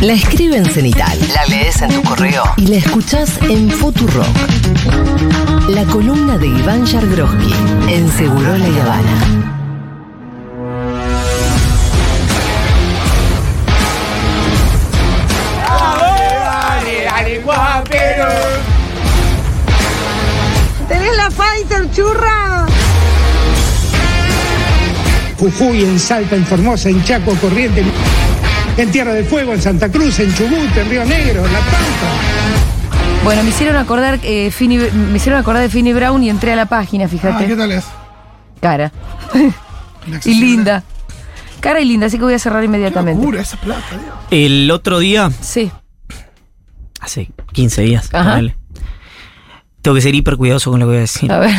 La escribe en cenital, la lees en tu correo y la escuchás en Futurock. La columna de Iván Yargroski en Seguro La Habana. ¿Tenés la Pfizer, churra? Jujuy, en Salta, en Formosa, en Chaco, Corrientes, en Tierra del Fuego, en Santa Cruz, en Chubut, en Río Negro, en La Pampa. Bueno, me hicieron acordar, eh, Finny- me hicieron acordar de Finny Brown y entré a la página, Ah, fíjate. ¿qué tal es? Cara. y linda. Cara y linda, así que voy a cerrar Qué inmediatamente. locura esa plata, Dios. El otro día, Sí. hace 15 días, Ajá. tengo que ser hiper cuidadoso con lo que voy a decir. A ver,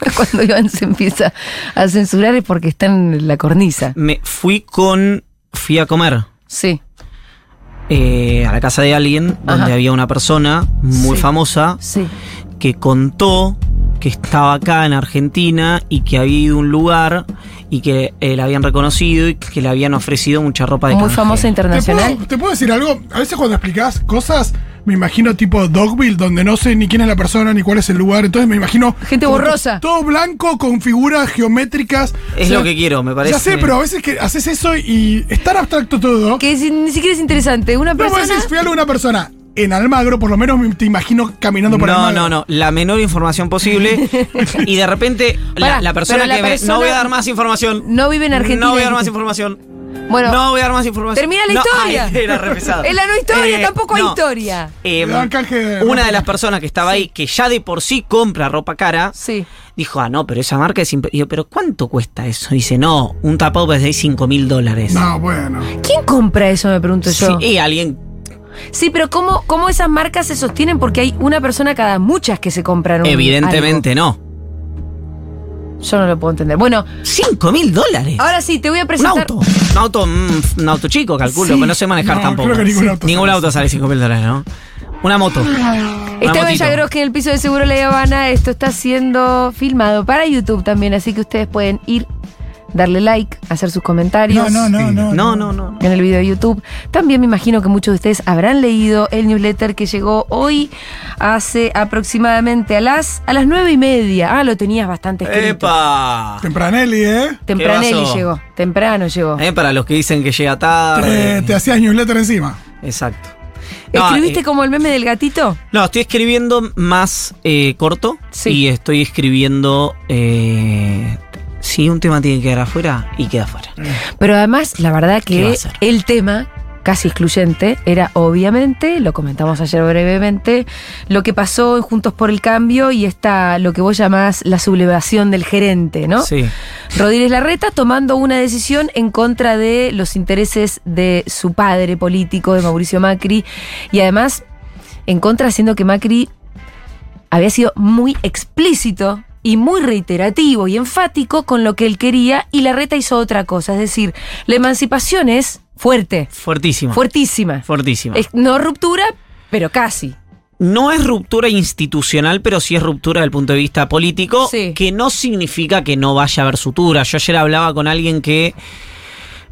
cuando Iván se empieza a censurar es porque está en la cornisa. Me fui con. Fui a comer Sí, eh, a la casa de alguien donde Ajá. había una persona muy Sí. famosa sí. que contó que estaba acá en Argentina y que había ido a un lugar y que eh, la habían reconocido y que le habían ofrecido mucha ropa de Muy canje. famosa ¿Te internacional. puedo, te puedo decir algo? A veces cuando explicás cosas, me imagino tipo Dogville, donde no sé ni quién es la persona ni cuál es el lugar. Entonces me imagino. Gente borrosa. Todo blanco con figuras geométricas. Es lo que quiero, me parece. Ya sé, pero a veces que haces eso y es tan abstracto todo. Que si- ni siquiera es interesante. Una No, vos persona. decís, fui a una persona en Almagro, por lo menos me- te imagino caminando por No, Almagro. no, no. La menor información posible. y de repente, la, Pará, la persona la que me- persona No voy a dar más información. no vive en Argentina, No voy a dar más información. Bueno, no voy a dar más información. termina la No, historia. ay, era re pesado. Es la no historia, Eh, tampoco hay historia. Eh, de una de las personas que estaba ahí, que ya de por sí compra ropa cara, Sí. dijo, ah, no, pero esa marca es... imp-". Y yo, pero ¿cuánto cuesta eso? Dice, no, un tapado puede ser 5 mil dólares. No, bueno. ¿Quién compra eso? Me pregunto Sí, yo. y alguien... Sí, pero ¿cómo, ¿cómo esas marcas se sostienen? Porque hay una persona cada muchas que se compran un Evidentemente no. Yo no lo puedo entender. Bueno, 5 mil dólares. ahora sí, te voy a Un presentar. auto. Un auto, mm, un auto chico, calculo, Sí. que no sé manejar No, tampoco. creo que ningún auto Ningún sale auto sale 5 mil dólares, ¿no? Una moto. Esteban motito. Yagroski en el piso de Seguro La Habana. Esto está siendo filmado para YouTube también, así que ustedes pueden ir, darle like, hacer sus comentarios. No, no, no, no. No, no, no. en el video de YouTube. También me imagino que muchos de ustedes habrán leído el newsletter que llegó hoy hace aproximadamente a las a las nueve y media. Ah, lo tenías bastante escrito. ¡Epa! Tempranelli, ¿eh? Tempranelli llegó, temprano llegó. Eh, para los que dicen que llega Te, tarde. te hacías newsletter encima. Exacto. No, ¿Escribiste eh, como el meme del gatito? No, estoy escribiendo más eh, corto. Sí. Y estoy escribiendo. Eh, si un tema tiene que quedar afuera, y queda afuera. Pero además, la verdad ¿Qué va a que el tema casi excluyente era obviamente, lo comentamos ayer brevemente, lo que pasó en Juntos por el Cambio y esta, lo que vos llamás la sublevación del gerente, ¿no? Sí. Rodríguez Larreta tomando una decisión en contra de los intereses de su padre político, de Mauricio Macri, y además en contra haciendo que Macri había sido muy explícito y muy reiterativo y enfático con lo que él quería y Larreta hizo otra cosa, es decir, la emancipación es fuerte, Fuertísima. fuertísima. Fuertísima. Es no ruptura, pero casi. No es ruptura institucional, pero sí es ruptura desde el punto de vista político, Sí. que no significa que no vaya a haber sutura. Yo ayer hablaba con alguien que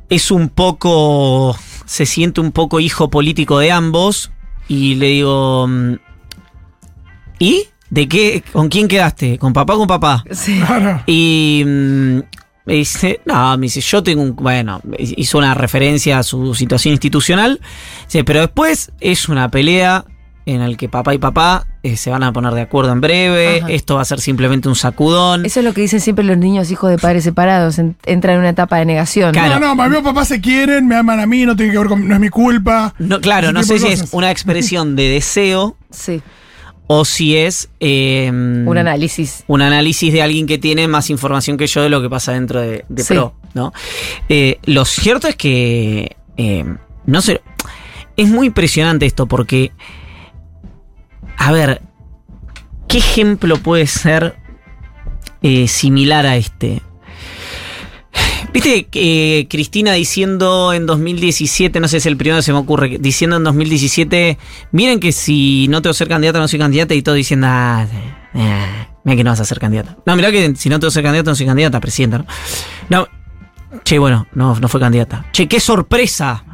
es un poco, se siente un poco hijo político de ambos, y le digo, mm, ¿y? ¿De qué? ¿Con quién quedaste? ¿Con papá o con papá? Sí. Claro. Y mm, me dice, no, me dice, yo tengo un, bueno, hizo una referencia a su situación institucional, dice, pero después es una pelea en la que papá y papá eh, se van a poner de acuerdo en breve, Ajá. esto va a ser simplemente un sacudón. Eso es lo que dicen siempre los niños hijos de padres separados, en- entran en una etapa de negación. Claro. No, no, mami o papá se quieren, me aman a mí, no tiene que ver con. No es mi culpa. No, claro, no sé si es una expresión de deseo Sí, o si es eh, un análisis. un análisis de alguien que tiene más información que yo de lo que pasa dentro de, de Sí. Pro, ¿no? Eh, lo cierto es que eh, no sé, es muy impresionante esto porque, a ver, ¿qué ejemplo puede ser eh, similar a este? Viste eh, Cristina diciendo en 2017, no sé, es el primero que se me ocurre, diciendo en 2017, miren que si no tengo que ser candidata, no soy candidata, y todo diciendo, ah, eh, mira que no vas a ser candidata. No, mira que si no tengo que ser candidata, no soy candidata, presidenta, ¿no? No, che, bueno, no, no fue candidata. Che, qué sorpresa.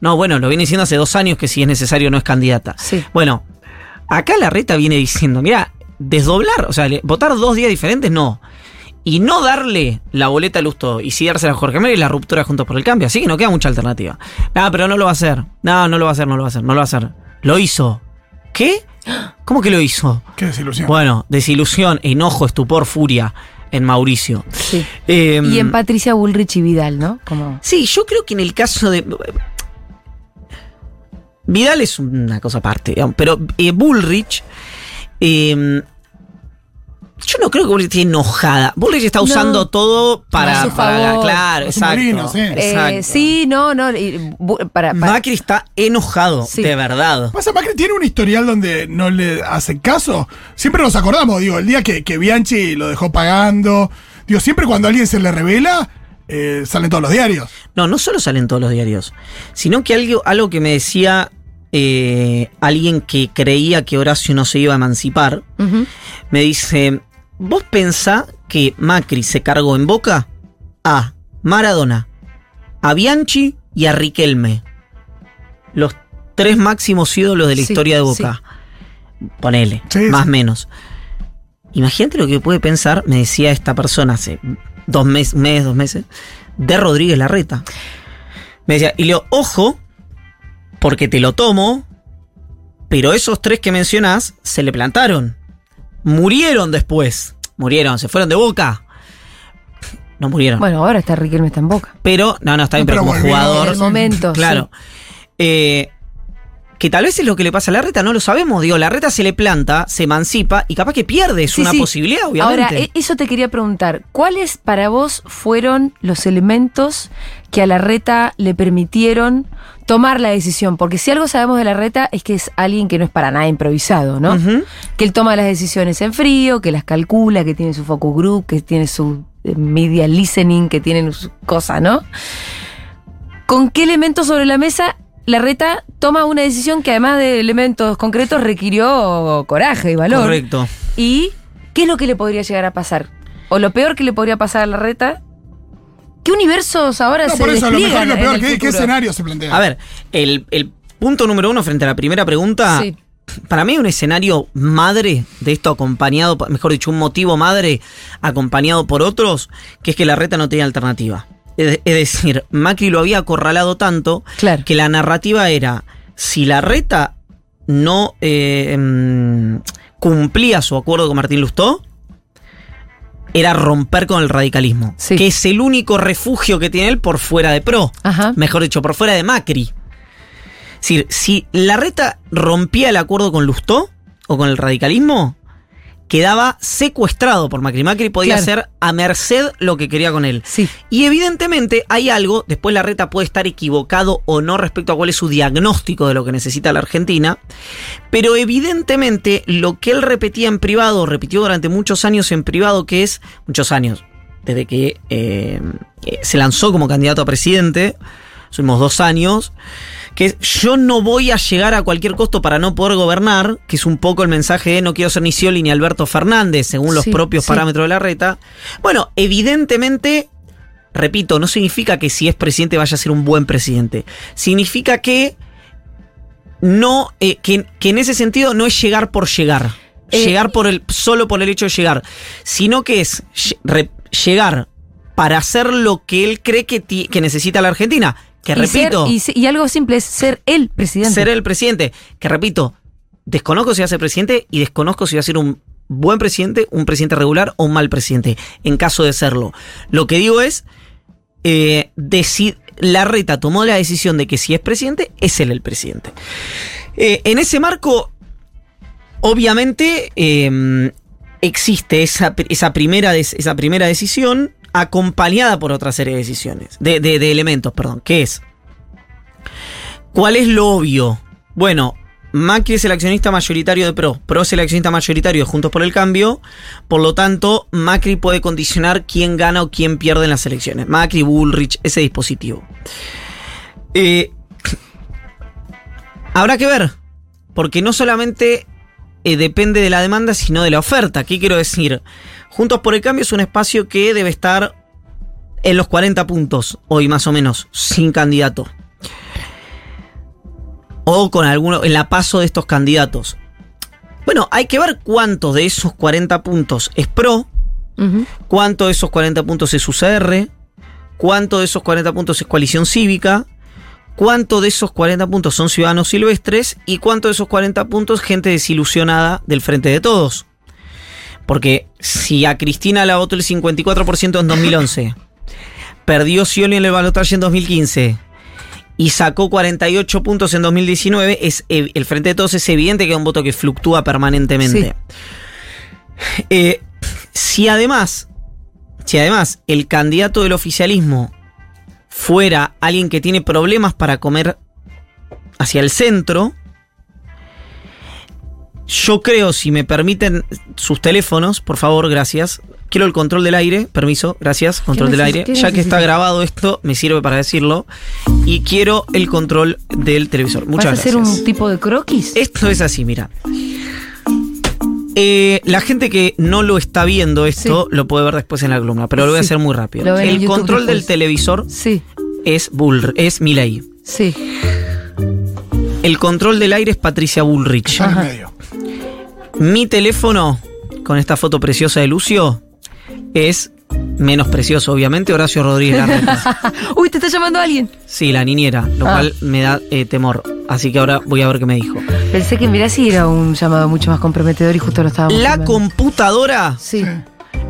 No, bueno, lo viene diciendo hace dos años que si es necesario no es candidata. Sí. Bueno, acá la reta viene diciendo, mira, desdoblar, o sea, votar dos días diferentes, no. Y no darle la boleta a Lusto y sí dársela a Jorge Mérez es la ruptura Juntos por el Cambio. Así que no queda mucha alternativa. No, pero no lo va a hacer. No, no lo va a hacer, no lo va a hacer, no lo va a hacer. Lo hizo. ¿Qué? ¿Cómo que lo hizo? Qué desilusión. Bueno, desilusión, enojo, estupor, furia en Mauricio. Sí. Eh, Y en Patricia Bullrich y Vidal, ¿no? Como. Sí, yo creo que en el caso de. Vidal es una cosa aparte, digamos, pero eh, Bullrich. eh, yo no creo que Bullrich esté enojada. Bullrich está usando todo para. Favor. claro, exacto. molino, sí. Eh, exacto. sí, no, no. y para, para- Macri está enojado, Sí. de verdad. Pasa, Macri tiene un historial donde no le hace caso. Siempre nos acordamos, digo, el día que, que Bianchi lo dejó pagando. Digo, siempre cuando a alguien se le revela, eh, salen todos los diarios. No, no solo salen todos los diarios, sino que algo, algo que me decía eh, alguien que creía que Horacio no se iba a emancipar, me dice, ¿vos pensá que Macri se cargó en boca a Maradona, a Bianchi y a Riquelme? Los tres máximos ídolos de la Sí, historia de Boca. Ponele, Sí, más menos. Imagínate lo que puede pensar, me decía esta persona hace dos meses, mes, dos meses, de Rodríguez Larreta. Me decía, y leo, ojo, porque te lo tomo, pero esos tres que mencionás se le plantaron. Murieron después. Murieron, se fueron de boca. No murieron. Bueno, ahora está Riquelme está en boca. Pero, no, no, está bien, Pero pero como jugador. En el momento. Claro. Eh, que tal vez es lo que le pasa a la reta, no lo sabemos. Digo, la reta se le planta, se emancipa y capaz que pierde. Es Sí, una sí. posibilidad, obviamente. Ahora, e- eso te quería preguntar. ¿Cuáles para vos fueron los elementos que a la reta le permitieron tomar la decisión? Porque si algo sabemos de la reta es que es alguien que no es para nada improvisado, ¿no? Que él toma las decisiones en frío, que las calcula, que tiene su focus group, que tiene su eh, media listening, que tiene su cosa, ¿no? ¿Con qué elementos sobre la mesa la reta toma una decisión que además de elementos concretos requirió coraje y valor? Correcto. ¿Y qué es lo que le podría llegar a pasar? ¿O lo peor que le podría pasar a la reta? ¿Qué universos ahora No, se por eso, lo mejor y lo peor, el ¿qué, qué escenario se plantea? A ver, el, el punto número uno frente a la primera pregunta. Sí. Para mí un escenario madre de esto acompañado, por- mejor dicho, un motivo madre acompañado por otros, que es que la reta no tenía alternativa. Es, decir, Macri lo había acorralado tanto Claro. que la narrativa era, si la reta no eh, mm, cumplía su acuerdo con Martín Lustó, era romper con el radicalismo, Sí. que es el único refugio que tiene él por fuera de PRO, Ajá. mejor dicho, por fuera de Macri. Es decir, si la reta rompía el acuerdo con Lustó o con el radicalismo, quedaba secuestrado por Macri. Macri podía Claro. hacer a merced lo que quería con él. Sí. Y evidentemente hay algo, después la reta puede estar equivocado o no respecto a cuál es su diagnóstico de lo que necesita la Argentina, pero evidentemente lo que él repetía en privado, repitió durante muchos años en privado, que es, muchos años, desde que eh, eh, se lanzó como candidato a presidente, somos dos años, que es, yo no voy a llegar a cualquier costo para no poder gobernar, que es un poco el mensaje de no quiero ser ni Scioli ni Alberto Fernández, según los Sí, propios sí. parámetros de la reta. Bueno, evidentemente repito, no significa que si es presidente vaya a ser un buen presidente. Significa que no, eh, que, que en ese sentido no es llegar por llegar. Eh, llegar por el, solo por el hecho de llegar. Sino que es re- llegar para hacer lo que él cree que, ti- que necesita la Argentina. Que Y repito, ser- y, algo simple es ser el presidente. ser el presidente. Que repito, desconozco si va a ser presidente y desconozco si va a ser un buen presidente, un presidente regular o un mal presidente, en caso de serlo. Lo que digo es, eh, la reta tomó la decisión de que si es presidente, es él el presidente. Eh, en ese marco, obviamente, eh, existe esa, esa, primera, esa primera decisión acompañada por otra serie de decisiones, de, elementos, perdón, que es, ¿cuál es lo obvio? Bueno, Macri es el accionista mayoritario de PRO, PRO es el accionista mayoritario de Juntos por el Cambio, por lo tanto, Macri puede condicionar quién gana o quién pierde en las elecciones. Macri, Bullrich, ese dispositivo. Eh, habrá que ver, porque no solamente eh, depende de la demanda, sino de la oferta. ¿Qué quiero decir? Juntos por el Cambio es un espacio que debe estar en los 40 puntos, hoy más o menos, sin candidato. o con alguno, en la paso de estos candidatos. Bueno, hay que ver cuántos de esos 40 puntos es pro, cuánto de esos 40 puntos es UCR, cuánto de esos 40 puntos es coalición cívica, cuánto de esos 40 puntos son ciudadanos silvestres y cuánto de esos 40 puntos gente desilusionada del frente de todos. Porque si a Cristina la votó el 54% en 2011, perdió Scioli en el balotaje en 2015 y sacó 48 puntos en 2019, es, el frente de todos es evidente que es un voto que fluctúa permanentemente. Eh, si además, si además el candidato del oficialismo fuera alguien que tiene problemas para comer hacia el centro, yo creo, si me permiten sus teléfonos, por favor, gracias. Quiero el control del aire, permiso, gracias, control del aire. Ya que está grabado esto, me sirve para decirlo. Y quiero el control del televisor. Muchas ¿Vas a hacer un tipo de croquis? Esto es así, mira. Eh, la gente que no lo está viendo esto lo puede ver después en la columna, pero lo voy a hacer muy rápido. El YouTube control del después. televisor Sí, es Bull, es Milei. sí. El control del aire es Patricia Bullrich. Ajá. Mi teléfono, con esta foto preciosa de Lucio, es menos precioso, obviamente, Horacio Rodríguez Larreta. Uy, te está llamando alguien. Sí, la niñera, lo Ah. cual me da eh, temor. Así que ahora voy a ver qué me dijo. Pensé que mirá si era un llamado mucho más comprometedor y justo lo estábamos La computadora Sí.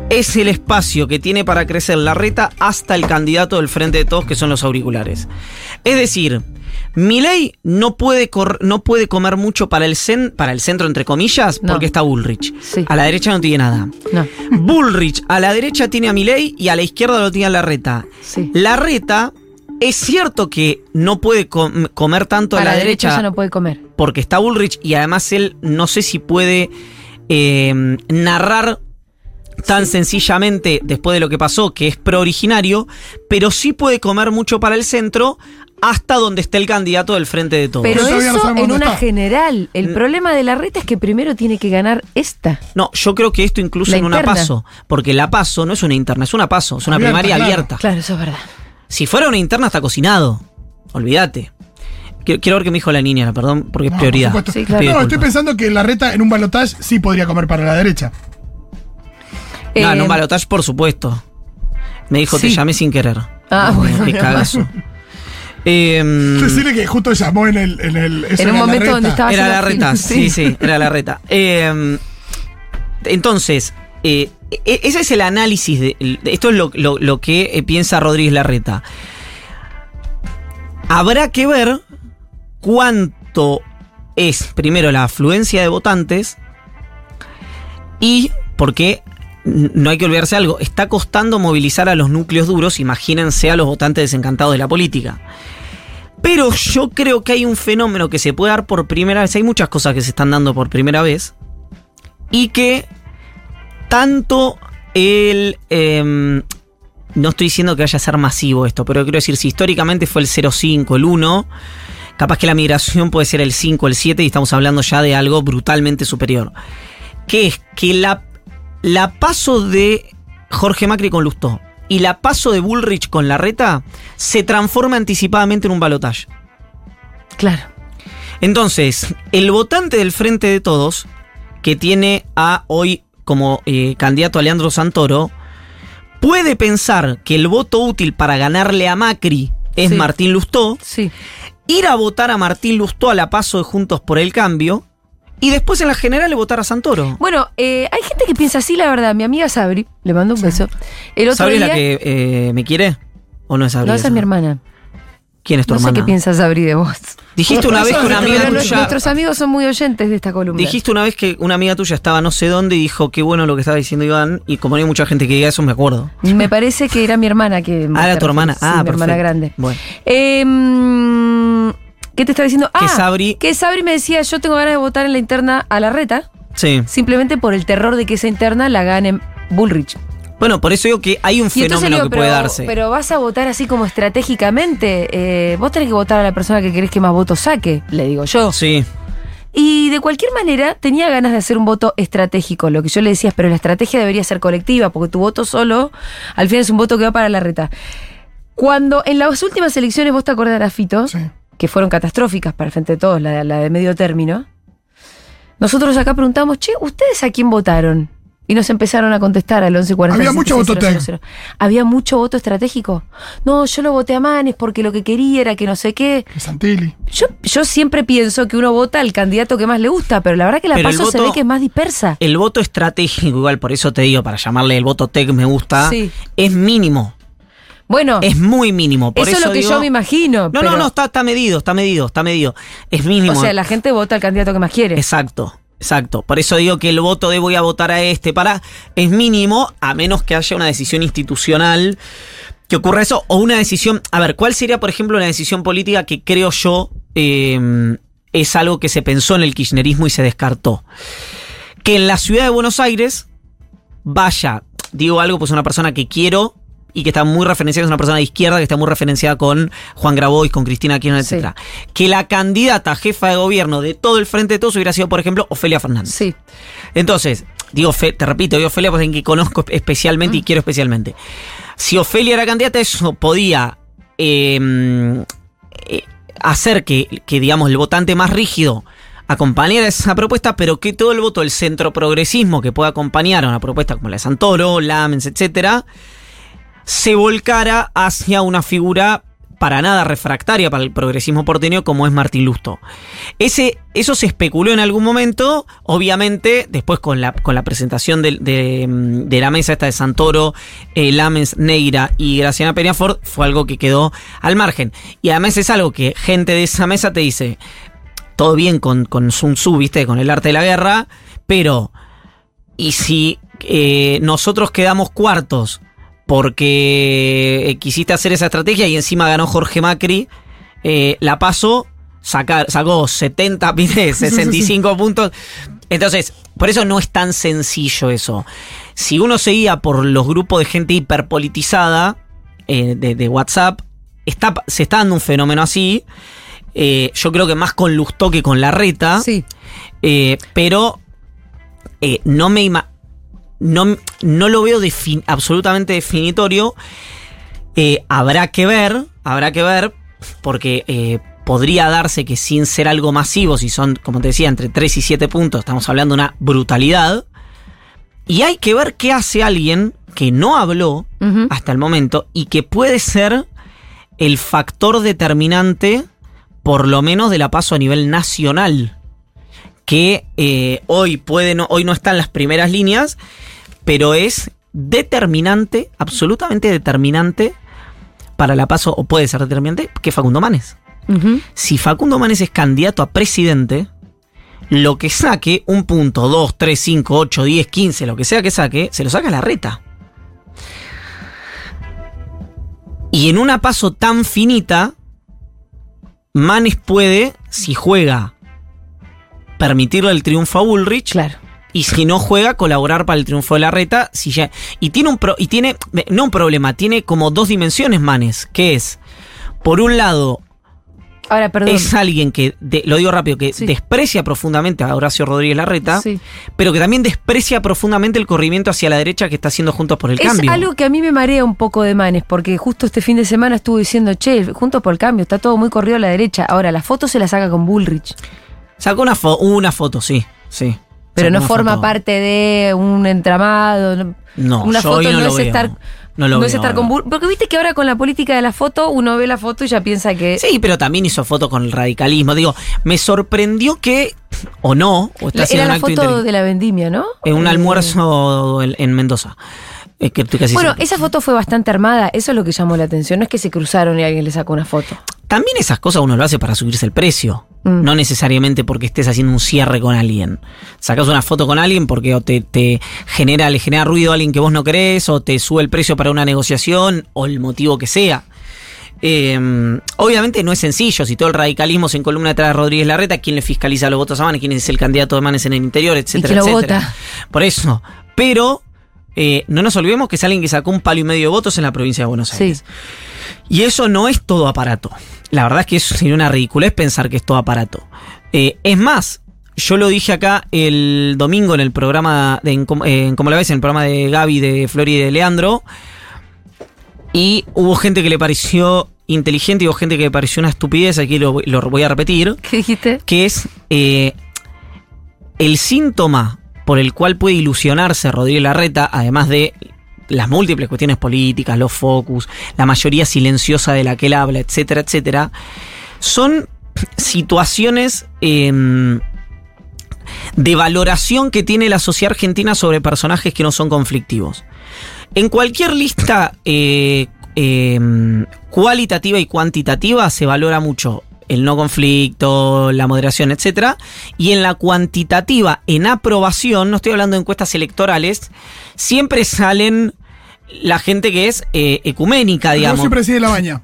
es el espacio que tiene para crecer la reta hasta el candidato del frente de todos, que son los auriculares. Es decir, Milei no puede, cor- no puede comer mucho para el, cen- para el centro, entre comillas, No. porque está Bullrich. Sí. A la derecha no tiene nada. No. Bullrich a la derecha tiene a Milei y a la izquierda lo tiene a la reta. Sí. La reta es cierto que no puede com- comer tanto A a la, la, derecha, ya no puede comer. porque está Bullrich y además él no sé si puede eh, narrar tan sencillamente después de lo que pasó, que es pro originario, pero sí puede comer mucho para el centro hasta donde esté el candidato del frente de todos. Pero no eso sabemos en una está. general. El Mm. problema de la reta es que primero tiene que ganar esta. No, yo creo que esto incluso La en una interna. paso, porque la paso no es una interna, es una paso, es una Abierta, primaria claro. abierta. Claro, eso es verdad. Si fuera una interna está cocinado, olvídate. Quiero, quiero ver qué me dijo la niña, perdón, porque es No, prioridad. por supuesto. Sí, claro. Pido No, estoy pensando que la reta en un balotaje sí podría comer para la derecha. No, en Eh, un balotaje, por supuesto. Me dijo, te llamé sin querer. Ah, No, bueno, Qué cagazo. Em, Decirle que justo llamó en el. En, el, eso En un era la momento reta. donde estaba era la reta, sí, sí, era la reta. Em, entonces, eh, e- ese es el análisis de, de- esto es lo, lo- lo que eh, piensa Rodríguez Larreta. Habrá que ver cuánto es, primero, la afluencia de votantes y porque no hay que olvidarse algo, está costando movilizar a los núcleos duros, imagínense a los votantes desencantados de la política. Pero yo creo que hay un fenómeno que se puede dar por primera vez. Hay muchas cosas que se están dando por primera vez. Y que tanto el... em, no estoy diciendo que vaya a ser masivo esto, pero quiero decir, si históricamente fue el 0,5, el 1, capaz que la migración puede ser el 5, el 7 y estamos hablando ya de algo brutalmente superior. Que es que la, la paso de Jorge Macri con Lustó y la paso de Bullrich con Larreta se transforma anticipadamente en un balotaje. Claro. Entonces, el votante del Frente de Todos, que tiene a hoy como eh, candidato a Leandro Santoro, puede pensar que el voto útil para ganarle a Macri es Sí. Martín Lustó, Sí. ir a votar a Martín Lustó a la paso de Juntos por el Cambio, y después en la general votar a Santoro. Bueno, eh, hay gente que piensa así, la verdad. Mi amiga Sabri, le mando un beso. El otro ¿Sabes día. la que eh, me quiere? ¿O no es Sabri no, esa es mi hermana. ¿Quién es tu No sé hermana? qué piensa Sabri de vos. Dijiste una vez que una amiga tuya... nuestros amigos son muy oyentes de esta columna. Dijiste una vez que una amiga tuya estaba no sé dónde y dijo qué bueno lo que estaba diciendo Iván y como no hay mucha gente que diga eso me acuerdo. Me parece que era mi hermana que. Ah, era tu hermana. Sí, ah, mi hermana grande. Bueno. Eh, ¿Qué te estaba diciendo? Que Ah, Sabri- Que Sabri me decía, yo tengo ganas de votar en la interna a la reta, Sí. simplemente por el terror de que esa interna la gane Bullrich. Bueno, por eso digo que hay un Y fenómeno digo, que pero, puede darse. pero vas a votar así como estratégicamente. eh, vos tenés que votar a la persona que querés que más votos saque, le digo yo. Sí. Y de cualquier manera tenía ganas de hacer un voto estratégico. Lo que yo le decía es, pero la estrategia debería ser colectiva, porque tu voto solo, al final es un voto que va para la reta. Cuando en las últimas elecciones, vos te acordarás, Fito, Sí. Que fueron catastróficas para el frente de todos, la, la de medio término, nosotros acá preguntamos, che, ¿ustedes a quién votaron? Y nos empezaron a contestar al 1140. Había mucho voto. Había mucho voto estratégico. No, yo lo voté a Manes porque lo que quería era que no sé qué. Santilli. Yo, yo siempre pienso que uno vota al candidato que más le gusta, pero la verdad que la Pero paso se ve que es más dispersa. El voto estratégico, igual por eso te digo, para llamarle el voto tech me gusta, Sí. es mínimo. Bueno, Es muy mínimo. Por eso eso, es lo que digo- yo me imagino. No, pero- no, no, está, está medido, está medido, está medido. Es mínimo. O sea, la gente vota al candidato que más quiere. Exacto, exacto. Por eso digo que el voto de voy a votar a este para es mínimo, a menos que haya una decisión institucional que ocurra eso, o una decisión. A ver, ¿cuál sería, por ejemplo, una decisión política que creo yo eh, es algo que se pensó en el kirchnerismo y se descartó? Que en la ciudad de Buenos Aires vaya, digo algo, pues una persona que quiero y que está muy referenciada, es una persona de izquierda que está muy referenciada con Juan Grabois, con Cristina Kirchner, Sí. etc. Que la candidata jefa de gobierno de todo el Frente de Todos hubiera sido, por ejemplo, Ofelia Fernández. Sí. Entonces, digo, te repito, digo Ofelia pues en que conozco especialmente y quiero especialmente. Si Ofelia era candidata, eso podía eh, eh, hacer que, que, digamos, el votante más rígido acompañara esa propuesta, pero que todo el voto del centro progresismo que pueda acompañar a una propuesta como la de Santoro, Lamens, etcétera, se volcara hacia una figura para nada refractaria para el progresismo porteño como es Martín Lusto. Ese, eso se especuló en algún momento, obviamente, después con la, con la presentación de, de, de la mesa esta de Santoro, eh, Lamens, Neira y Graciana Peñafort, fue algo que quedó al margen. Y además es algo que gente de esa mesa te dice, todo bien con, con Sun Tzu, viste, con el arte de la guerra, pero ¿y si eh, nosotros quedamos cuartos porque eh, quisiste hacer esa estrategia y encima ganó Jorge Macri, eh, la pasó, sacar, sacó 70, ¿viste? 65 puntos. Entonces, por eso no es tan sencillo eso. Si uno seguía por los grupos de gente hiperpolitizada eh, de, de WhatsApp, está, se está dando un fenómeno así. Eh, yo creo que más con Lustó que con la reta. Sí. Pero no me ima- no, no lo veo defin- absolutamente definitorio. Eh, habrá que ver, habrá que ver, porque eh, podría darse que sin ser algo masivo, si son, como te decía, entre 3 y 7 puntos, estamos hablando de una brutalidad. Y hay que ver qué hace alguien que no habló hasta el momento y que puede ser el factor determinante, por lo menos de la paso a nivel nacional. Que eh, hoy puede no, hoy no está en las primeras líneas, pero es determinante, absolutamente determinante para la paso, o puede ser determinante, que Facundo Manes. Si Facundo Manes es candidato a presidente, lo que saque, un punto, dos, tres, cinco, ocho, diez, quince, lo que sea que saque, se lo saca a la reta. Y en una paso tan finita, Manes puede, si juega, permitirle el triunfo a Bullrich. Claro. Y si no juega, colaborar para el triunfo de la reta. Si ya, y tiene un pro- y tiene, no un problema, tiene como dos dimensiones, Manes, que es, por un lado, Ahora, perdón. es alguien que, de- lo digo rápido, que Sí. desprecia profundamente a Horacio Rodríguez Larreta, Sí. pero que también desprecia profundamente el corrimiento hacia la derecha que está haciendo Juntos por el Es Cambio. algo que a mí me marea un poco de Manes, porque justo este fin de semana estuvo diciendo, che, juntos por el cambio, está todo muy corrido a la derecha. Ahora, la foto se la saca con Bullrich, Sacó una, fo- una foto, sí, sí. pero no forma foto. parte de un entramado. No, una yo foto no es veo. estar, No lo no veo es estar con. Porque viste que ahora con la política de la foto, uno ve la foto y ya piensa que... Sí, pero también hizo foto con el radicalismo. Digo, me sorprendió que, o no, o está Era la foto de la vendimia, ¿no? en un Eh, almuerzo en, en Mendoza. Que estoy casi Bueno, esa foto fue bastante armada, eso es lo que llamó la atención, no es que se cruzaron y alguien le sacó una foto. También esas cosas uno lo hace para subirse el precio. Mm. No necesariamente porque estés haciendo un cierre con alguien. Sacas una foto con alguien porque o te, te genera, le genera ruido a alguien que vos no querés, o te sube el precio para una negociación, o el motivo que sea. Eh, obviamente no es sencillo, si todo el radicalismo se encolumna detrás de Rodríguez Larreta, quién le fiscaliza los votos a Manes, quién es el candidato de Manes en el interior, etcétera, lo etcétera. vota? Por eso. Pero eh, no nos olvidemos que es alguien que sacó un palo y medio de votos en la provincia de Buenos Aires. Sí. Y eso no es todo aparato. La verdad es que eso sería una ridiculez pensar que es todo aparato. Eh, es más, yo lo dije acá el domingo en el programa, de, en, eh, en Como la ves, en el programa de Gaby, de Flori y de Leandro. Y hubo gente que le pareció inteligente y hubo gente que me pareció una estupidez, aquí lo, lo voy a repetir, ¿Qué dijiste? que es eh, el síntoma por el cual puede ilusionarse Rodríguez Larreta, además de las múltiples cuestiones políticas, los focus, la mayoría silenciosa de la que él habla, etcétera, etcétera, son situaciones em, de valoración que tiene la sociedad argentina sobre personajes que no son conflictivos. En cualquier lista eh, em, cualitativa y cuantitativa se valora mucho el no conflicto, la moderación, etcétera, y en la cuantitativa, en aprobación, no estoy hablando de encuestas electorales, siempre salen la gente que es eh, ecuménica, digamos. siempre sigue la baña.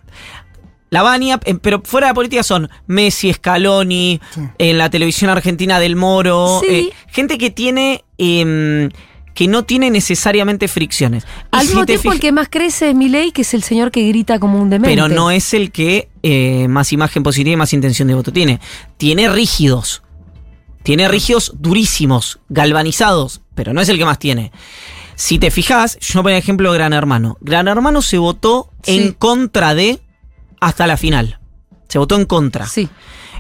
La Baña, eh, pero fuera de la política son Messi, Scaloni, Sí. en la televisión argentina del Moro, Sí. eh, gente que tiene em, que no tiene necesariamente fricciones. Al mismo tiempo, el que más crece es Milei, que es el señor que grita como un demente. pero no es el que eh, más imagen positiva y más intención de voto tiene. Tiene rígidos. Tiene rígidos durísimos, galvanizados, pero no es el que más tiene. Si te fijas, yo por ejemplo Gran Hermano. Gran Hermano se votó Sí. en contra de hasta la final. Se votó en contra. Sí.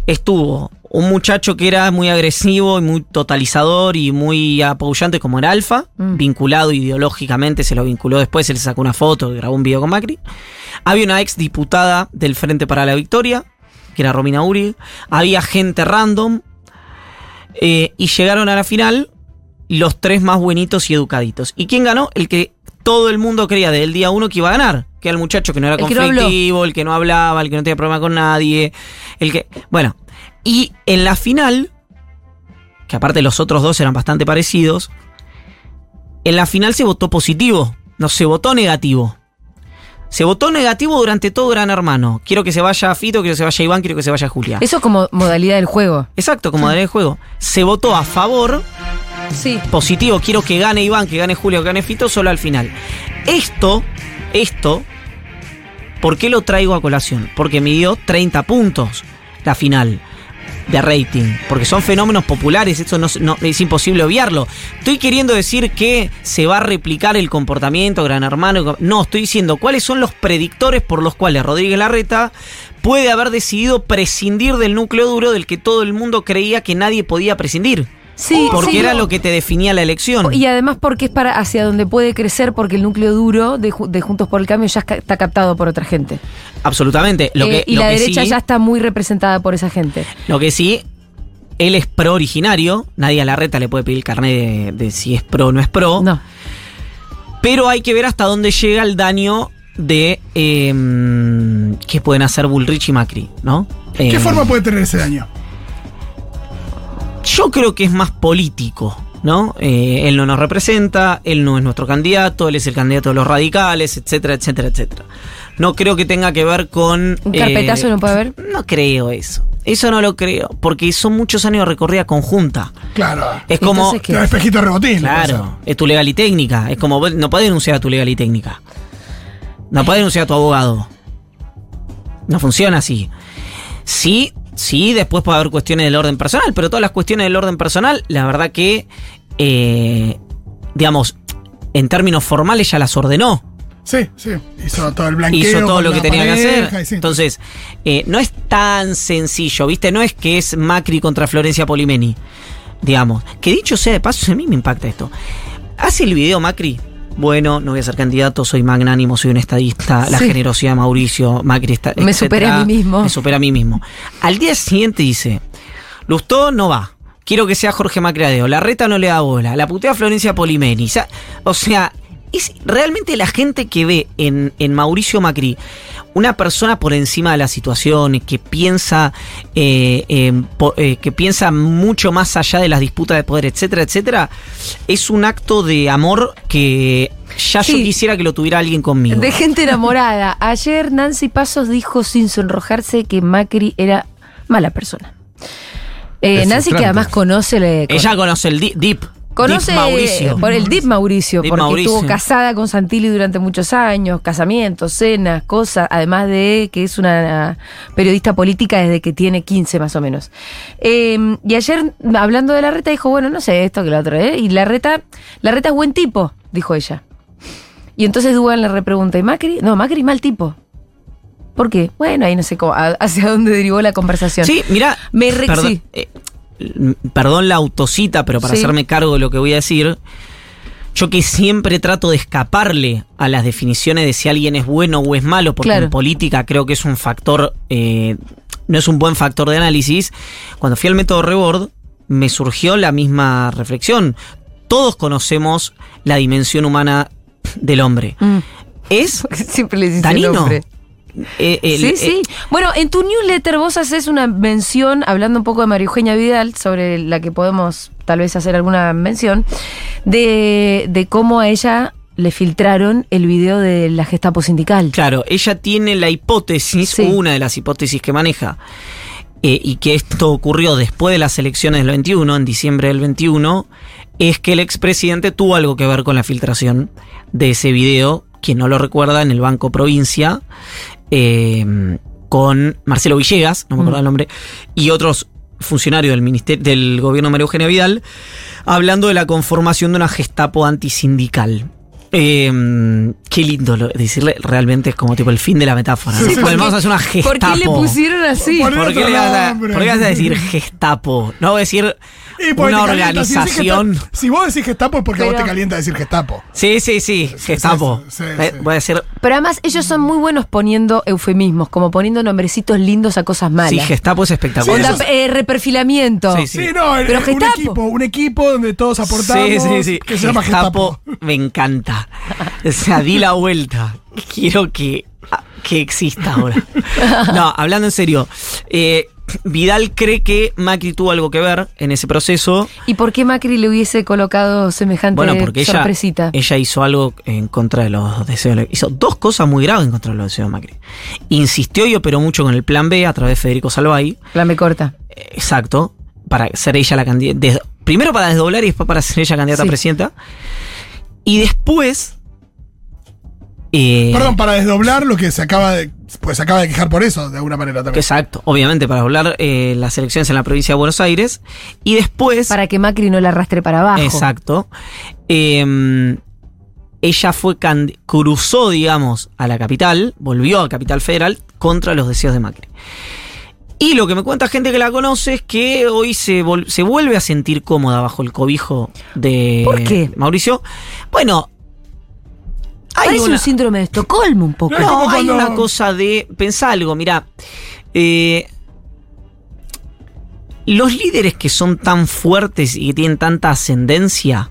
Estuvo un muchacho que era muy agresivo y muy totalizador y muy apabullante como era Alfa, Mm. vinculado ideológicamente, se lo vinculó después, se le sacó una foto, grabó un video con Macri. Había una ex diputada del Frente para la Victoria, que era Romina Uri. Había gente random. eh, y llegaron a la final los tres más buenitos y educaditos. ¿Y quién ganó? El que todo el mundo creía desde el día uno que iba a ganar. Que era el muchacho que no era El no conflictivo, el que no hablaba, el que no tenía problema con nadie. El que. Bueno. Y en la final, que aparte los otros dos eran bastante parecidos, en la final se votó positivo, no se votó negativo. Se votó negativo durante todo Gran Hermano. Quiero que se vaya Fito, quiero que se vaya Iván, quiero que se vaya Julia. Eso como modalidad del juego. Exacto, como daré el juego. Se votó a favor, Sí. positivo, quiero que gane Iván, que gane Julio, que gane Fito, solo al final. Esto, esto, ¿por qué lo traigo a colación? Porque me dio 30 puntos la final de rating, porque son fenómenos populares, esto no, no- es imposible obviarlo. Estoy queriendo decir que se va a replicar el comportamiento Gran Hermano, no, estoy diciendo cuáles son los predictores por los cuales Rodríguez Larreta puede haber decidido prescindir del núcleo duro del que todo el mundo creía que nadie podía prescindir. Sí, Porque sí. era lo que te definía la elección. Y además porque es para hacia donde puede crecer, porque el núcleo duro de, de Juntos por el Cambio ya está captado por otra gente. Absolutamente. Lo que, Eh, y lo la que derecha sí, ya está muy representada por esa gente. Lo que sí, él es pro originario. Nadie a la reta le puede pedir el carnet de, de si es pro o no es pro. No. Pero hay que ver hasta dónde llega el daño de eh, que pueden hacer Bullrich y Macri, ¿no? ¿Qué Eh, forma puede tener ese daño? Yo creo que es más político, ¿no? Eh, él no nos representa, él no es nuestro candidato, él es el candidato de los radicales, etcétera, etcétera, etcétera. No creo que tenga que ver con... ¿Un eh, carpetazo no puede haber? No creo eso. Eso no lo creo, porque son muchos años de recorrida conjunta. Claro. Es como... Entonces, ¿qué? Un espejito de rebotín. Claro, es tu legal y técnica. Es como, no podés denunciar a tu legal y técnica. No podés denunciar a tu abogado. No funciona así. Sí, sí, después puede haber cuestiones del orden personal, pero todas las cuestiones del orden personal, la verdad que, eh, digamos, en términos formales ya las ordenó. Sí, sí. Hizo todo el blanqueo. Hizo todo lo que tenía que hacer. sí. Entonces, eh, no es tan sencillo, ¿viste? No es que es Macri contra Florencia Polimeni, digamos. Que dicho sea de paso, a mí me impacta esto. Hace el video Macri. Bueno, no voy a ser candidato, soy magnánimo, soy un estadista, la generosidad de Mauricio, Macri está. Me superé a mí mismo. Me supera a mí mismo. Al día siguiente dice: Lustó no va. Quiero que sea Jorge Macradeo. La reta no le da bola. La putea Florencia Polimeni. O sea, es realmente la gente que ve en, en Mauricio Macri una persona por encima de la situación, que piensa, eh, eh, po- eh, que piensa mucho más allá de las disputas de poder, etcétera, etcétera, es un acto de amor que ya yo quisiera que lo tuviera alguien conmigo. De gente enamorada. Ayer Nancy Pasos dijo sin sonrojarse que Macri era mala persona. Eh, Nancy que además conoce... le- Ella conoce el di- Deep. Conoce Deep Mauricio. por el Deep Mauricio, Deep porque Mauricio. estuvo casada con Santilli durante muchos años, casamientos, cenas, cosas, además de que es una periodista política desde que tiene 15 más o menos. Eh, y ayer, hablando de la reta, dijo, bueno, no sé esto que lo otro, ¿eh? Y la reta, la reta es buen tipo, dijo ella. Y entonces Dugan le repregunta, ¿y Macri? No, Macri mal tipo. ¿Por qué? Bueno, ahí no sé cómo, hacia dónde derivó la conversación. Sí, mira. Me re- perdón, sí. eh, perdón la autocita, pero para Sí. hacerme cargo de lo que voy a decir. Yo que siempre trato de escaparle a las definiciones de si alguien es bueno o es malo, porque Claro. en política creo que es un factor, eh, no es un buen factor de análisis. Cuando fui al método Rebord, me surgió la misma reflexión. Todos conocemos la dimensión humana del hombre. Mm. Es Siempre le el Danino. eh, el- sí, eh, sí. Bueno, en tu newsletter vos haces una mención, hablando un poco de María Eugenia Vidal, sobre la que podemos tal vez hacer alguna mención, de, de cómo a ella le filtraron el video de la Gestapo sindical. Claro, ella tiene la hipótesis, Sí. una de las hipótesis que maneja, eh, y que esto ocurrió después de las elecciones del 21, en diciembre del 21, es que el expresidente tuvo algo que ver con la filtración de ese video, quien no lo recuerda, en el Banco Provincia, eh, con Marcelo Villegas, no me acuerdo Mm. el nombre, y otros funcionarios del, ministerio, del gobierno de María Eugenia Vidal, hablando de la conformación de una gestapo antisindical. Eh, qué lindo lo- decirle, realmente es como tipo el fin de la metáfora. ¿no? Sí, sí. vamos a hacer una gestapo. ¿Por qué le pusieron así? Por- ¿Por qué le vas a, nombre. por qué vas a decir gestapo? No voy a decir una si organización. Gestapo- Si, vos decís Gestapo es porque vos te calienta decir Gestapo. Sí, sí, sí, gestapo. sí, sí, Eh, sí. Voy a decir, Pero además ellos son muy buenos poniendo eufemismos, como poniendo nombrecitos lindos a cosas malas. sí, gestapo es espectacular. Onda, eh, reperfilamiento. Sí, Sí, no, Pero un Gestapo. equipo, un equipo donde todos aportamos. Sí, sí, sí. Que se llama Gestapo. me encanta. O sea, di la vuelta. Quiero que, que exista ahora. No, hablando en serio. eh, Vidal cree que Macri tuvo algo que ver en ese proceso. ¿Y por qué Macri le hubiese colocado semejante Bueno, porque sorpresita? ella hizo algo en contra de los deseos. de- Hizo dos cosas muy graves en contra de los deseos de Macri. Insistió y operó mucho con el plan B a través de Federico Salvay. La me corta. Exacto. Para ser ella la candidata. Primero para desdoblar y después para ser ella candidata Sí. a presidenta. Y después. Eh, Perdón, para desdoblar lo que se acaba de. Pues se acaba de quejar por eso, de alguna manera también. Exacto, obviamente para doblar eh, las elecciones en la provincia de Buenos Aires. Y después. Para que Macri no la arrastre para abajo. Exacto. Eh, ella fue cruzó, digamos, a la capital, volvió a Capital Federal contra los deseos de Macri. Y lo que me cuenta gente que la conoce es que hoy se, se vuelve a sentir cómoda bajo el cobijo de ¿Por qué? Mauricio. Bueno, hay Parece una, un síndrome de Estocolmo un poco. No, hay cuando- una cosa de. Pensá algo, mira. eh, los líderes que son tan fuertes y que tienen tanta ascendencia,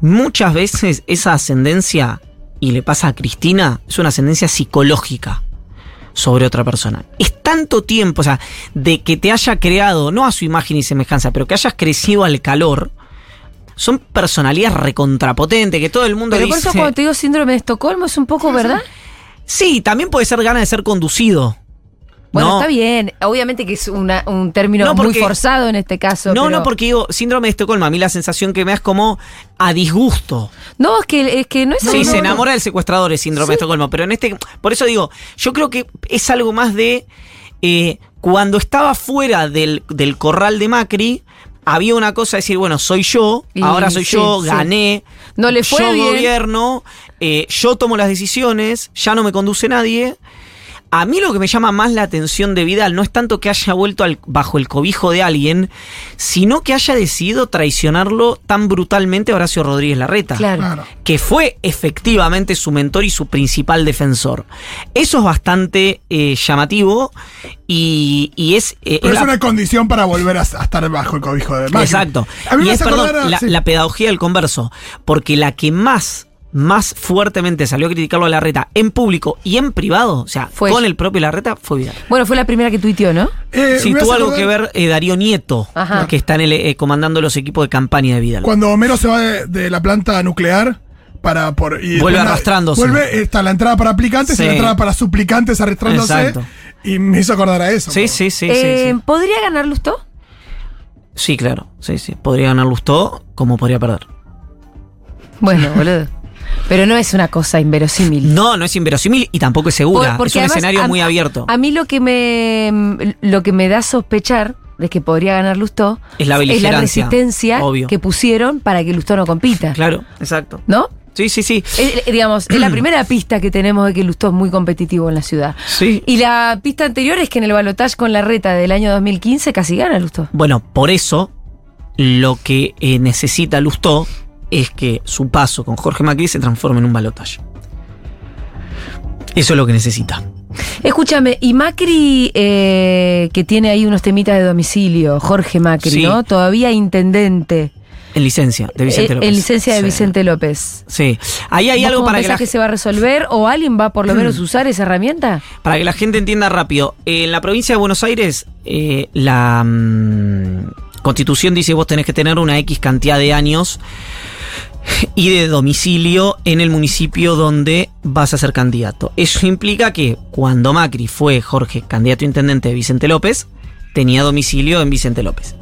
muchas veces esa ascendencia, y le pasa a Cristina, es una ascendencia psicológica sobre otra persona. Es tanto tiempo, o sea, de que te haya creado, no a su imagen y semejanza, pero que hayas crecido al calor, son personalidades recontrapotentes, que todo el mundo Pero por dice... eso cuando te digo síndrome de Estocolmo es un poco, ¿verdad? Sí, también puede ser ganas de ser conducido. Bueno, no, está bien. Obviamente que es una- un término No, muy porque- forzado en este caso. No, pero- no, porque digo, síndrome de Estocolmo, a mí la sensación que me da es como a disgusto. No, es que, es que no es sí, se enamora del secuestrador es síndrome de Estocolmo, pero en este, por eso digo, yo creo que es algo más de eh, cuando estaba fuera del, del corral de Macri, había una cosa de decir, bueno, soy yo, Y ahora soy sí, yo, sí. gané, No le fue yo bien. gobierno, eh, yo tomo las decisiones, ya no me conduce nadie. A mí lo que me llama más la atención de Vidal no es tanto que haya vuelto al- bajo el cobijo de alguien, sino que haya decidido traicionarlo tan brutalmente a Horacio Rodríguez Larreta. Claro. Claro. Que fue efectivamente su mentor y su principal defensor. Eso es bastante eh, llamativo y, y es. eh, Pero es la- una condición para volver a, a estar bajo el cobijo de Macri. Exacto. A mí y me es, perdón, acordar a- la, sí. la pedagogía del converso. Porque la que más, más fuertemente salió a criticarlo a Larreta en público y en privado, o sea, Fue con ella. el propio Larreta, fue Vidal. Bueno, fue la primera que tuiteó, ¿no? Eh, Si me tuvo algo que ver eh, Darío Nieto, Ajá. que está en el, eh, comandando los equipos de campaña de Vidal. Cuando Homero se va de, de la planta nuclear para por y Vuelve arrastrándose. Vuelve está la entrada para aplicantes y Sí. la entrada para suplicantes arrastrándose. Exacto. Y me hizo acordar a eso. Sí, sí, sí, Eh, sí, sí. ¿Podría ganar Lustó? Sí, claro. Sí, sí. Podría ganar Lustó como podría perder. Bueno, boludo. Pero no es una cosa inverosímil. No, no es inverosímil y tampoco es segura. Por- porque es un además, escenario a- muy abierto. A mí lo que me lo que me da a sospechar de que podría ganar Lustó Es la beligerancia, resistencia obvio. que pusieron para que Lustó no compita. Claro, exacto. ¿No? Sí, sí, sí. Es, eh, digamos, es la primera pista que tenemos de que Lustó es muy competitivo en la ciudad. Sí. Y la pista anterior es que en el balotaje con la reta del año 2015 casi gana Lustó. Bueno, por eso lo que eh, necesita Lustó es que su paso con Jorge Macri se transforme en un balotaje. Eso es lo que necesita. Escúchame, y Macri, eh, que tiene ahí unos temitas de domicilio, Jorge Macri, Sí. ¿no? Todavía intendente. En licencia de Vicente Eh, López. En licencia de Sí. Vicente López. Sí. Ahí hay ¿Vos algo para que, la, que se va a resolver o alguien va por lo menos a usar esa herramienta? para que la gente entienda rápido. En la provincia de Buenos Aires, eh, la mm, constitución dice vos tenés que tener una X cantidad de años y de domicilio en el municipio donde vas a ser candidato. Eso implica que cuando Macri fue Jorge, candidato a intendente de Vicente López, tenía domicilio en Vicente López.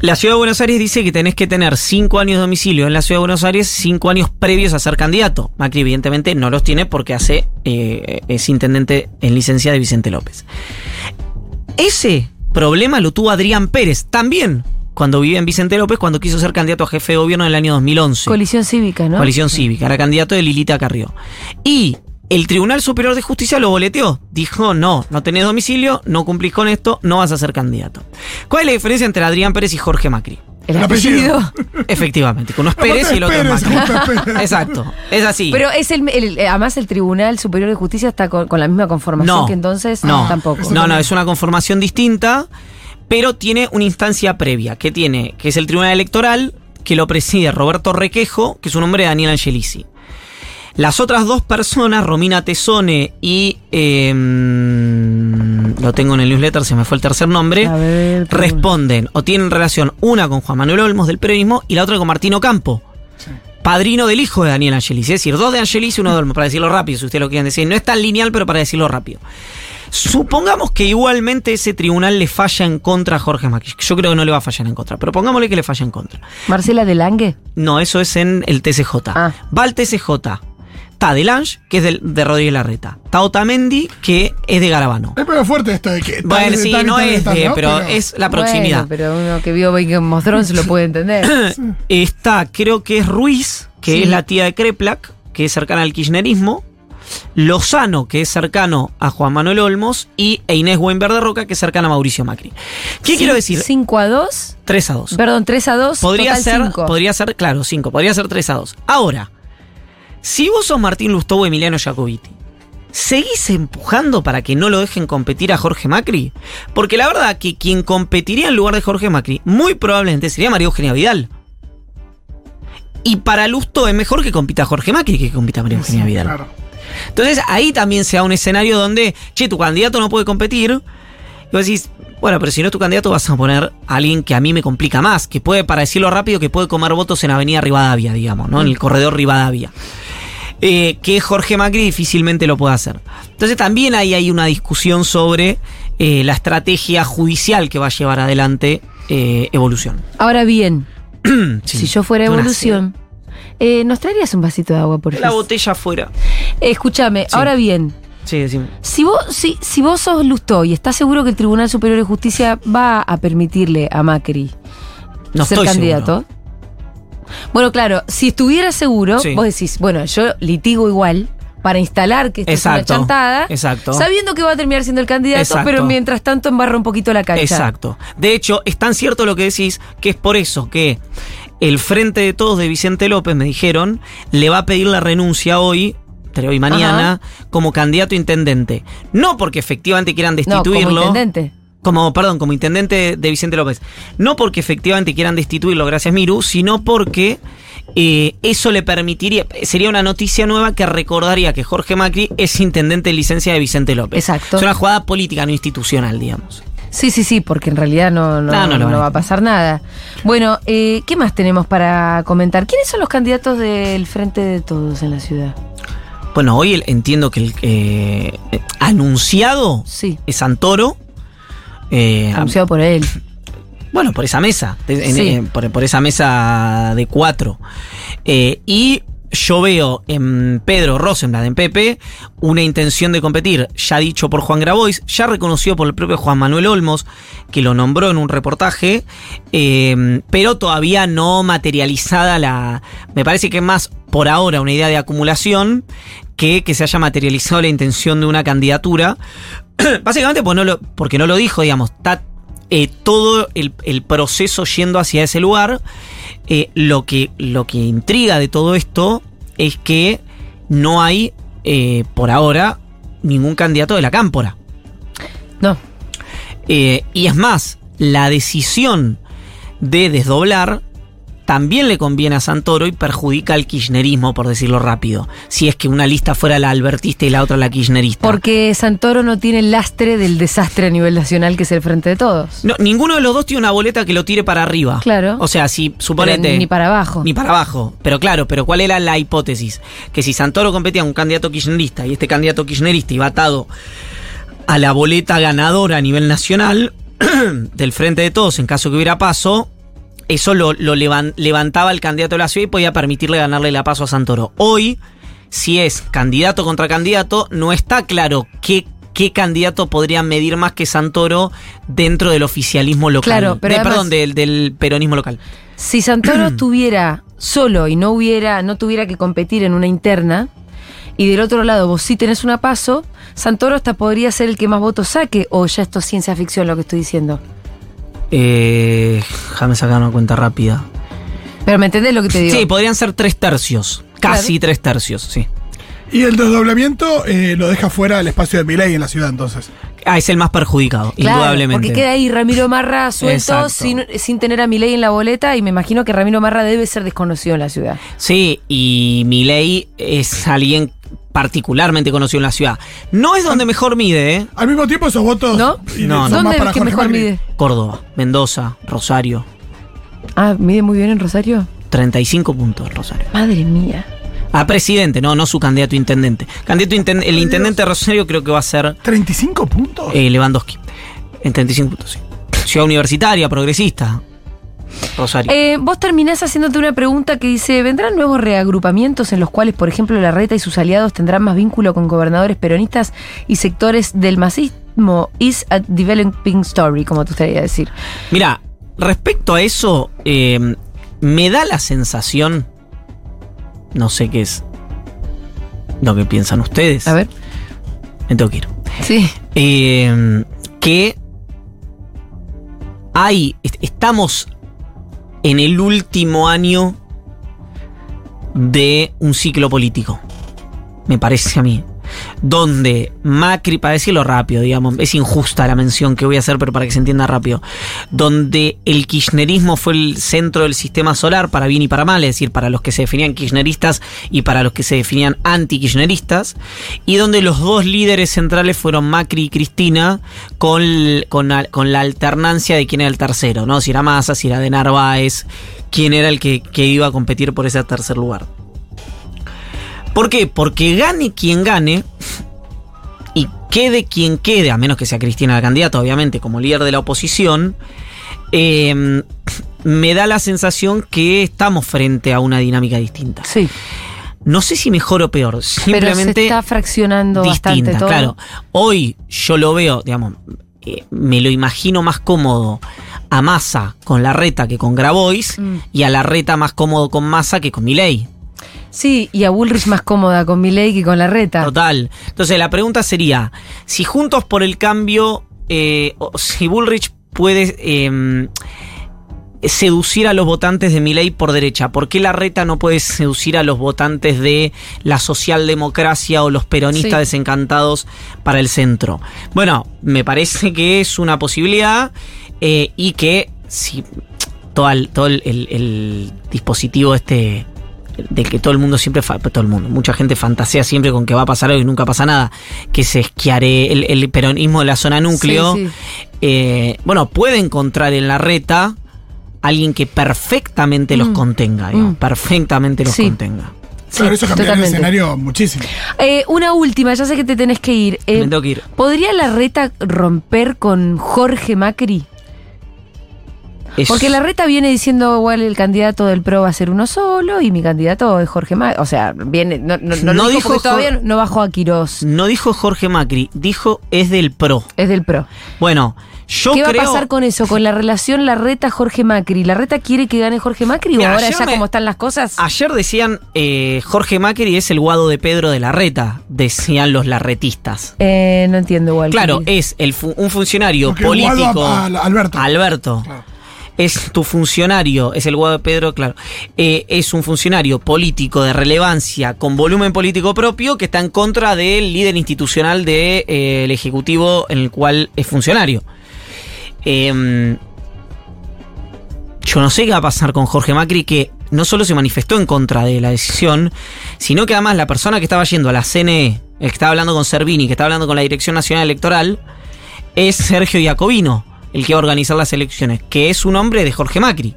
La ciudad de Buenos Aires dice que tenés que tener cinco años de domicilio en la ciudad de Buenos Aires, cinco años previos a ser candidato. Macri, evidentemente, no los tiene porque hace eh, es intendente en licencia de Vicente López. Ese problema lo tuvo Adrián Pérez también cuando vivía en Vicente López, cuando quiso ser candidato a jefe de gobierno en el año 2011. Colisión cívica, ¿no? Coalición Cívica, era candidato de Lilita Carrió. Y el Tribunal Superior de Justicia lo boleteó. Dijo, no, no tenés domicilio, no cumplís con esto, no vas a ser candidato. ¿Cuál es la diferencia entre Adrián Pérez y Jorge Macri? El El apellido. apellido. Efectivamente, uno es Pérez y el otro es Pérez, Macri. es. Exacto, es así. Pero es el, el- además el Tribunal Superior de Justicia está con, con la misma conformación no, que entonces no, tampoco. No, no, es una conformación distinta, pero tiene una instancia previa, que tiene, que es el Tribunal Electoral, que lo preside Roberto Requejo, que es un hombre de Daniel Angelici. Las otras dos personas, Romina Tesone y em, lo tengo en el newsletter, se me fue el tercer nombre, responden o tienen relación una con Juan Manuel Olmos del periodismo y la otra con Martino Campo. Padrino del hijo de Daniel Angelici, es decir, dos de Angelici y uno de Olmos, para decirlo rápido, si ustedes lo quieren decir. No es tan lineal, pero para decirlo rápido. Supongamos que igualmente ese tribunal le falla en contra a Jorge Macri. Yo creo que no le va a fallar en contra, pero pongámosle que le falla en contra. Marcela Delangue. No, eso es en el TCJ. Ah. Va al TCJ. Está Delange, que es del- de Rodríguez Larreta. Está Otamendi, que es de Garabano. Es pero fuerte esto de que. Bueno, de sí, tal no tal es de, ¿no? pero es la proximidad. Bueno, pero uno que vio Game of Thrones lo puede entender. Está, creo que es Ruiz, que Sí. es la tía de Kreplak, que es cercana al kirchnerismo. Lozano, que es cercano a Juan Manuel Olmos. Y e Inés Weinberg de Roca, que es cercana a Mauricio Macri. ¿Qué quiero decir? 5 a 2. 3 a 2. Perdón, 3 a 2. Podría total ser, cinco. podría ser, claro, 5. Podría ser 3 a 2. Ahora, si vos sos Martín Lustó o Emiliano Jacobiti, ¿seguís empujando para que no lo dejen competir a Jorge Macri? Porque la verdad que quien competiría en lugar de Jorge Macri, muy probablemente sería María Eugenia Vidal. Y para Lustó es mejor que compita Jorge Macri que que compita María Eugenia Vidal. Claro. Entonces ahí también se da un escenario donde, che, tu candidato no puede competir. Y vos decís, bueno, pero si no es tu candidato vas a poner a alguien que a mí me complica más, que puede, para decirlo rápido, que puede comer votos en Avenida Rivadavia, digamos, ¿no? En el corredor Rivadavia. Eh, que Jorge Macri difícilmente lo puede hacer. Entonces también ahí hay una discusión sobre eh, la estrategia judicial que va a llevar adelante eh, Evolución. Ahora bien, Sí. si yo fuera evolución, eh, ¿nos traerías un vasito de agua, por favor? La botella afuera. Escúchame, Sí. ahora bien, Sí, decime. si vos, si, si vos sos Lustó y estás seguro que el Tribunal Superior de Justicia va a permitirle a Macri No ser candidato. seguro. Bueno, claro, si estuviera seguro, Sí. vos decís, bueno, yo litigo igual para instalar que esto Exacto, es una chantada, exacto. sabiendo que va a terminar siendo el candidato, Exacto. pero mientras tanto embarra un poquito la cancha. Exacto. De hecho, es tan cierto lo que decís que es por eso que el Frente de Todos de Vicente López, me dijeron, le va a pedir la renuncia hoy, entre hoy y mañana, como candidato a intendente. No porque efectivamente quieran No, destituirlo. como intendente. Como, perdón, como intendente de Vicente López. No porque efectivamente quieran destituirlo, gracias Miru, sino porque eh, eso le permitiría, sería una noticia nueva que recordaría que Jorge Macri es intendente de licencia de Vicente López. Exacto. Es una jugada política, no institucional, digamos. Sí, sí, sí, porque en realidad no, no, No, va a pasar nada. Bueno, eh, ¿qué más tenemos para comentar? ¿Quiénes son los candidatos del Frente de Todos en la ciudad? Bueno, hoy el- entiendo que el eh, eh, anunciado Sí, es Santoro. eh, anunciado por él. Bueno, por esa mesa, de- en- Sí. en- por, por esa mesa de cuatro. Eh, y yo veo en Pedro Rosenblad, en Pepe, una intención de competir, ya dicho por Juan Grabois, ya reconocido por el propio Juan Manuel Olmos, que lo nombró en un reportaje, eh, pero todavía no materializada la... Me parece que es más por ahora una idea de acumulación que, que se haya materializado la intención de una candidatura. Básicamente pues no lo, porque no lo dijo, digamos, está eh, todo el, el proceso yendo hacia ese lugar. Eh, lo, que, lo que intriga de todo esto es que no hay, eh, por ahora, ningún candidato de la cámpora. No. Y es más, la decisión de desdoblar también le conviene a Santoro y perjudica al kirchnerismo, por decirlo rápido. Si es que una lista fuera la albertista y la otra la kirchnerista. Porque Santoro no tiene el lastre del desastre a nivel nacional que es el frente de todos. No, ninguno de los dos tiene una boleta que lo tire para arriba. Claro. O sea, si suponete. ni, ni para abajo. Ni para abajo. Pero claro, pero ¿cuál era la hipótesis? Que si Santoro competía con un candidato kirchnerista y este candidato kirchnerista iba atado a la boleta ganadora a nivel nacional del Frente de Todos en caso que hubiera paso, eso lo, lo levan- levantaba el candidato de la ciudad y podía permitirle ganarle la paso a Santoro. Hoy, si es candidato contra candidato, no está claro qué, qué candidato podría medir más que Santoro dentro del oficialismo local. Claro, pero De- además- perdón, del, del peronismo local. Si Santoro estuviera solo y no hubiera, no tuviera que competir en una interna, y del otro lado vos sí tenés una paso, Santoro hasta podría ser el que más votos saque, o ya esto es ciencia ficción lo que estoy diciendo. Eh, déjame sacar una cuenta rápida. Pero ¿me entendés lo que te digo? Sí, podrían ser tres tercios. Casi tres tercios, sí. Y el desdoblamiento eh, lo deja fuera del espacio de Milei en la ciudad, entonces. Ah, es el más perjudicado, Claro, indudablemente. Porque queda ahí Ramiro Marra suelto sin tener a Milei en la boleta y me imagino que Ramiro Marra debe ser desconocido en la ciudad. Sí, y Milei es alguien particularmente conocido en la ciudad. No es donde mejor mide, ¿eh? Al mismo tiempo, esos votos ¿No? No, son no. más ¿Dónde para es que mejor Macri. mide? Córdoba, Mendoza, Rosario. Ah, mide muy bien en Rosario. 35 puntos, Rosario. Madre mía. A presidente, no, no su candidato a intendente. Candidato a inten- el intendente de Rosario creo que va a ser ¿35 puntos? eh, Lewandowski. En 35 puntos, sí. Ciudad universitaria, progresista. Rosario. Eh, vos terminás haciéndote una pregunta que dice, ¿vendrán nuevos reagrupamientos en los cuales, por ejemplo, la reta y sus aliados tendrán más vínculo con gobernadores peronistas y sectores del masismo? Is a developing story, como te gustaría decir. Mira, respecto a eso, eh, me da la sensación, no sé qué es lo que piensan ustedes. A ver. Me tengo que ir. Sí. Eh, que hay, est- estamos en el último año de un ciclo político, me parece a mí, donde Macri, para decirlo rápido, digamos, es injusta la mención que voy a hacer, pero para que se entienda rápido, donde el kirchnerismo fue el centro del sistema solar para bien y para mal, es decir, para los que se definían kirchneristas y para los que se definían anti-kirchneristas, y donde los dos líderes centrales fueron Macri y Cristina, con, con, la- alternancia de quién era el tercero, ¿no? Si era Massa, si era de Narváez, quién era el que iba a competir por ese tercer lugar. ¿Por qué? Porque gane quien gane y quede quien quede, a menos que sea Cristina la candidata, obviamente, como líder de la oposición, eh, me da la sensación que estamos frente a una dinámica distinta. Sí. No sé si mejor o peor, Pero se simplemente está fraccionando bastante distinta, todo. claro. Hoy yo lo veo, digamos, eh, me lo imagino más cómodo a Massa con la reta que con Grabois Mm. y a la reta más cómodo con Massa que con Milei. Sí, y a Bullrich más cómoda con Milei que con la reta. Total. Entonces la pregunta sería, si Juntos por el Cambio, eh, o si Bullrich puede eh, seducir a los votantes de Milei por derecha, ¿por qué la reta no puede seducir a los votantes de la socialdemocracia o los peronistas Sí. desencantados para el centro? Bueno, me parece que es una posibilidad eh, y que si todo el, todo el- el- el dispositivo este de que todo el mundo siempre, fa- todo el mundo, mucha gente fantasea siempre con que va a pasar algo y nunca pasa nada, que se esquiare el, el peronismo de la zona núcleo, Sí, sí. eh, bueno, puede encontrar en la reta alguien que perfectamente los Mm. contenga, digamos, Mm. perfectamente los Sí. contenga. Sí, claro, eso cambiaría totalmente. el escenario muchísimo. Eh, una última, ya sé que te tenés que ir. Eh, Me tengo que ir. ¿Podría la reta romper con Jorge Macri? Es- Porque la reta viene diciendo, igual el candidato del PRO va a ser uno solo y mi candidato es Jorge Macri. O sea, viene, no, no, no lo No dijo dijo todavía no bajó a Quirós. No dijo Jorge Macri, dijo es del PRO. Es del PRO. Bueno, yo ¿Qué creo. va a pasar con eso? Con la relación la reta Jorge Macri. ¿La reta quiere que gane Jorge Macri Mira, o ahora ya me- como están las cosas? Ayer decían eh, Jorge Macri es el guado de Pedro de la Reta, decían los larretistas. Eh, no entiendo igual. Claro, es el fu- un funcionario Porque el guado político. a- a- a Alberto. Alberto. Claro. Es tu funcionario, es el guado de Pedro, claro. Eh, es un funcionario político de relevancia con volumen político propio que está en contra del líder institucional del Ejecutivo en el cual es funcionario. Em, yo no sé qué va a pasar con Jorge Macri, que no solo se manifestó en contra de la decisión, sino que además la persona que estaba yendo a la CNE, el que estaba hablando con Servini, que estaba hablando con la Dirección Nacional Electoral, es Sergio Iacobino, el que va a organizar las elecciones, que es un hombre de Jorge Macri.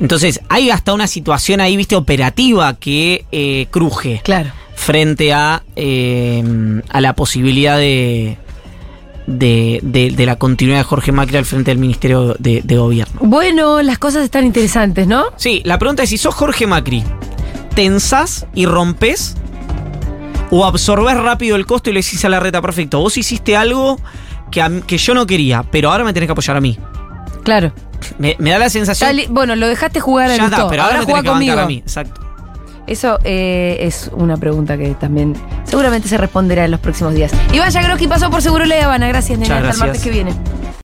Entonces, hay hasta una situación ahí, viste, operativa que eh, cruje Claro. frente a, eh, a la posibilidad de, de, de- de la continuidad de Jorge Macri al frente del Ministerio de, de Gobierno. Bueno, las cosas están interesantes, ¿no? Sí, la pregunta es si sos Jorge Macri, ¿tensás y rompes? ¿O absorbés rápido el costo y le decís a la reta, perfecto, vos hiciste algo que, a que yo no quería, pero ahora me tenés que apoyar a mí? Claro. Me, me da la sensación... Dale, bueno, lo dejaste jugar a ya está, pero ahora, me tenés juega que bancar conmigo. a mí. Exacto. Eso eh, es una pregunta que también seguramente se responderá en los próximos días. Iván Yagroski pasó por Seguro La Habana. Gracias, nena. Muchas Hasta el martes que viene.